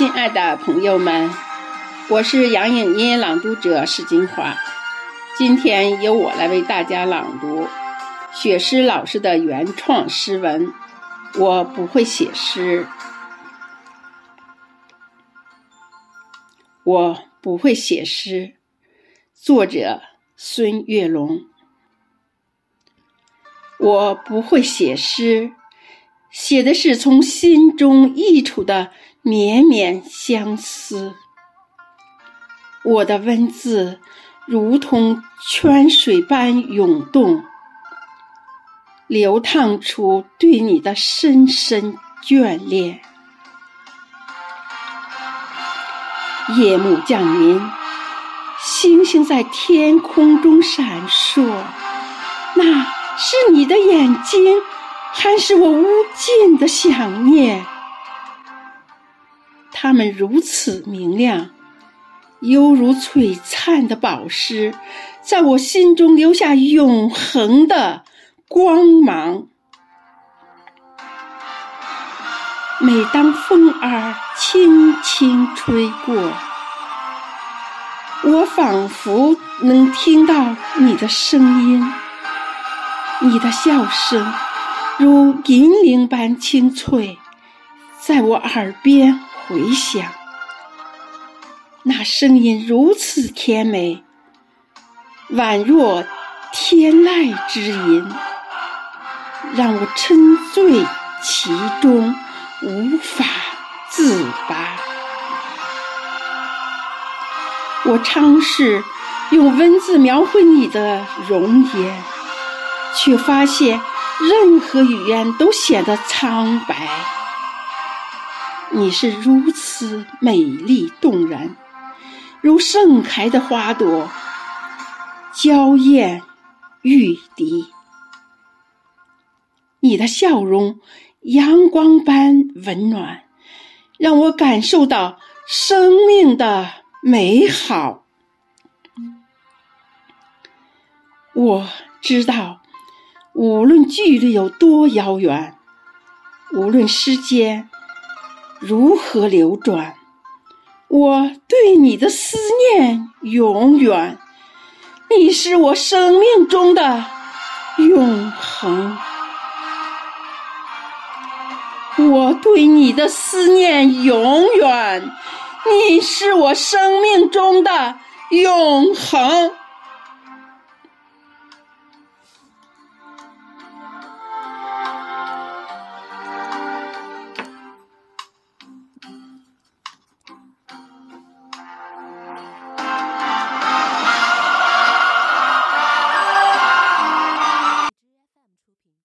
亲爱的朋友们，我是杨颖音朗读者史金华。今天由我来为大家朗读雪诗老师的原创诗文。我不会写诗，我不会写诗。作者孙月龙。我不会写诗，写的是从心中溢出的绵绵相思。我的文字如同泉水般涌动，流淌出对你的深深眷恋。夜幕降临，星星在天空中闪烁，那。是你的眼睛，还是我无尽的想念？它们如此明亮，犹如璀璨的宝石，在我心中留下永恒的光芒。每当风儿轻轻吹过，我仿佛能听到你的声音。你的笑声如银铃般清脆，在我耳边回响。那声音如此甜美，宛若天籁之音，让我沉醉其中，无法自拔。我尝试用文字描绘你的容颜。却发现，任何语言都显得苍白。你是如此美丽动人，如盛开的花朵，娇艳欲滴。你的笑容阳光般温暖，让我感受到生命的美好。我知道。无论距离有多遥远，无论时间如何流转，我对你的思念永远。你是我生命中的永恒，我对你的思念永远。你是我生命中的永恒。